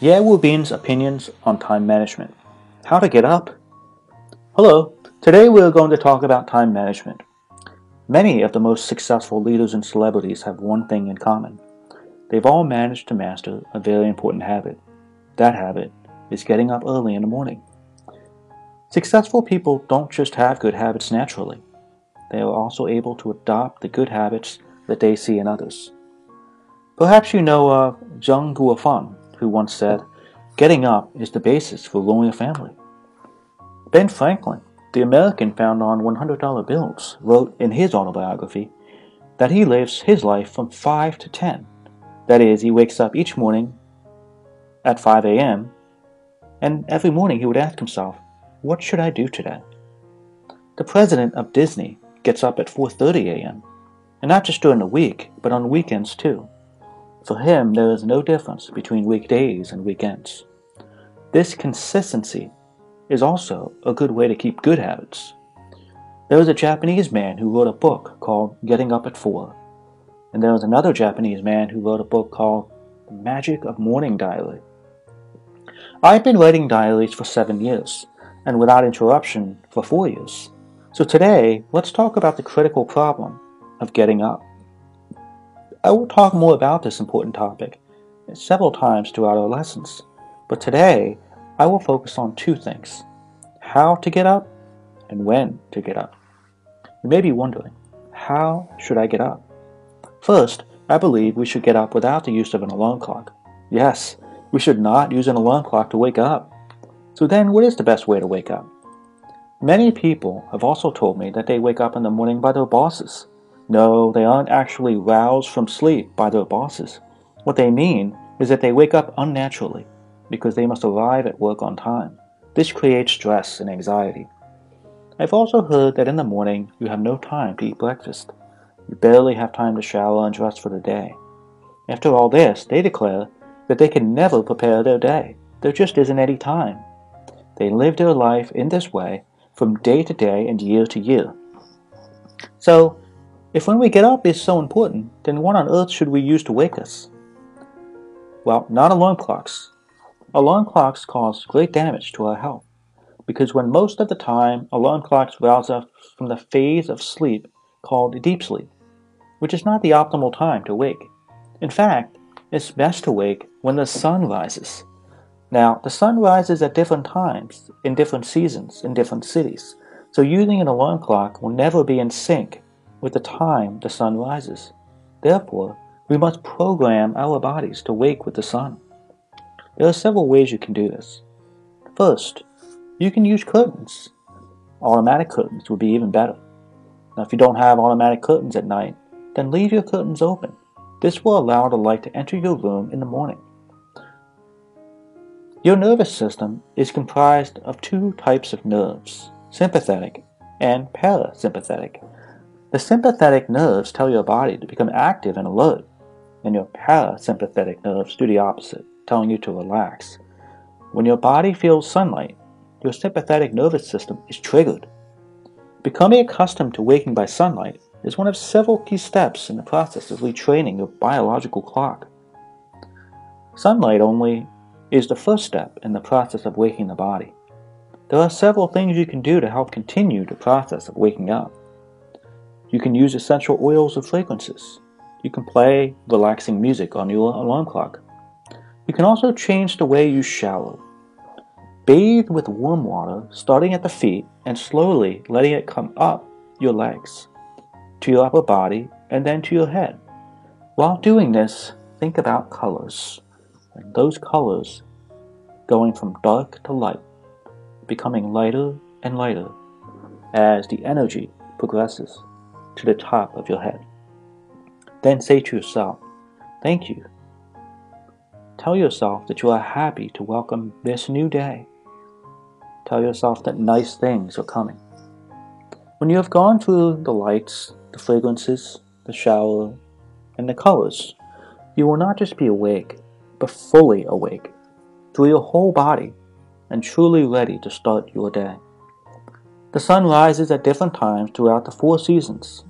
Wu Bin's opinions on time management. How to get up? Hello, today we are going to talk about time management. Many of the most successful leaders and celebrities have one thing in common. They've all managed to master a very important habit. That habit is getting up early in the morning. Successful people don't just have good habits naturally, they are also able to adopt the good habits that they see in others. Perhaps you know of Zeng Guofan, who once said, Getting up is the basis for growing a family. Ben Franklin, the American found on $100 bills, wrote in his autobiography that he lives his life from 5 to 10. That is, he wakes up each morning at 5 a.m., and every morning he would ask himself, What should I do today? The president of Disney gets up at 4:30 a.m. and not just during the week, but on weekends too. For him, there is no difference between weekdays and weekends. This consistency is also a good way to keep good habits. There was a Japanese man who wrote a book called Getting Up at 4. And there was another Japanese man who wrote a book called The Magic of Morning Diary. I've been writing diaries for seven years, and without interruption for four years. So today, let's talk about the critical problem of getting up. I will talk more about this important topic several times throughout our lessons, but today I will focus on two things how to get up and when to get up. You may be wondering, how should I get up? First, I believe we should get up without the use of an alarm clock. Yes, we should not use an alarm clock to wake up. So then, what is the best way to wake up? Many people have also told me that they wake up in the morning by their bosses. No, they aren't actually roused from sleep by their bosses. What they mean is that they wake up unnaturally because they must arrive at work on time. This creates stress and anxiety. I've also heard that in the morning you have no time to eat breakfast. You barely have time to shower and dress for the day. After all this, they declare that they can never prepare their day. There just isn't any time. They live their life in this way from day to day and year to year. So, if when we get up is so important, then what on earth should we use to wake us? Well, not alarm clocks. Alarm clocks cause great damage to our health because when most of the time alarm clocks rouse us from the phase of sleep called deep sleep, which is not the optimal time to wake. In fact, it's best to wake when the sun rises. Now, the sun rises at different times, in different seasons, in different cities, so using an alarm clock will never be in sync with the time the sun rises. Therefore, we must program our bodies to wake with the sun. There are several ways you can do this. First, you can use curtains. Automatic curtains would be even better. Now, if you don't have automatic curtains at night, then leave your curtains open. This will allow the light to enter your room in the morning. Your nervous system is comprised of two types of nerves, sympathetic and parasympathetic. The sympathetic nerves tell your body to become active and alert, and your parasympathetic nerves do the opposite, telling you to relax. When your body feels sunlight, your sympathetic nervous system is triggered. Becoming accustomed to waking by sunlight is one of several key steps in the process of retraining your biological clock. Sunlight only is the first step in the process of waking the body. There are several things you can do to help continue the process of waking up. You can use essential oils or fragrances. You can play relaxing music on your alarm clock. You can also change the way you shower. Bathe with warm water, starting at the feet and slowly letting it come up your legs, to your upper body, and then to your head. While doing this, think about colors and those colors going from dark to light, becoming lighter and lighter as the energy progresses to the top of your head. Then say to yourself, Thank you. Tell yourself that you are happy to welcome this new day. Tell yourself that nice things are coming. When you have gone through the lights, the fragrances, the shower, and the colors, you will not just be awake, but fully awake through your whole body and truly ready to start your day. The sun rises at different times throughout the four seasons.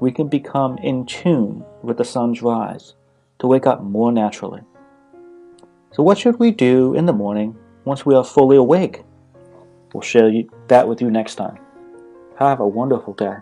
We can become in tune with the sun's rise to wake up more naturally. So, what should we do in the morning once we are fully awake? We'll share that with you next time. Have a wonderful day.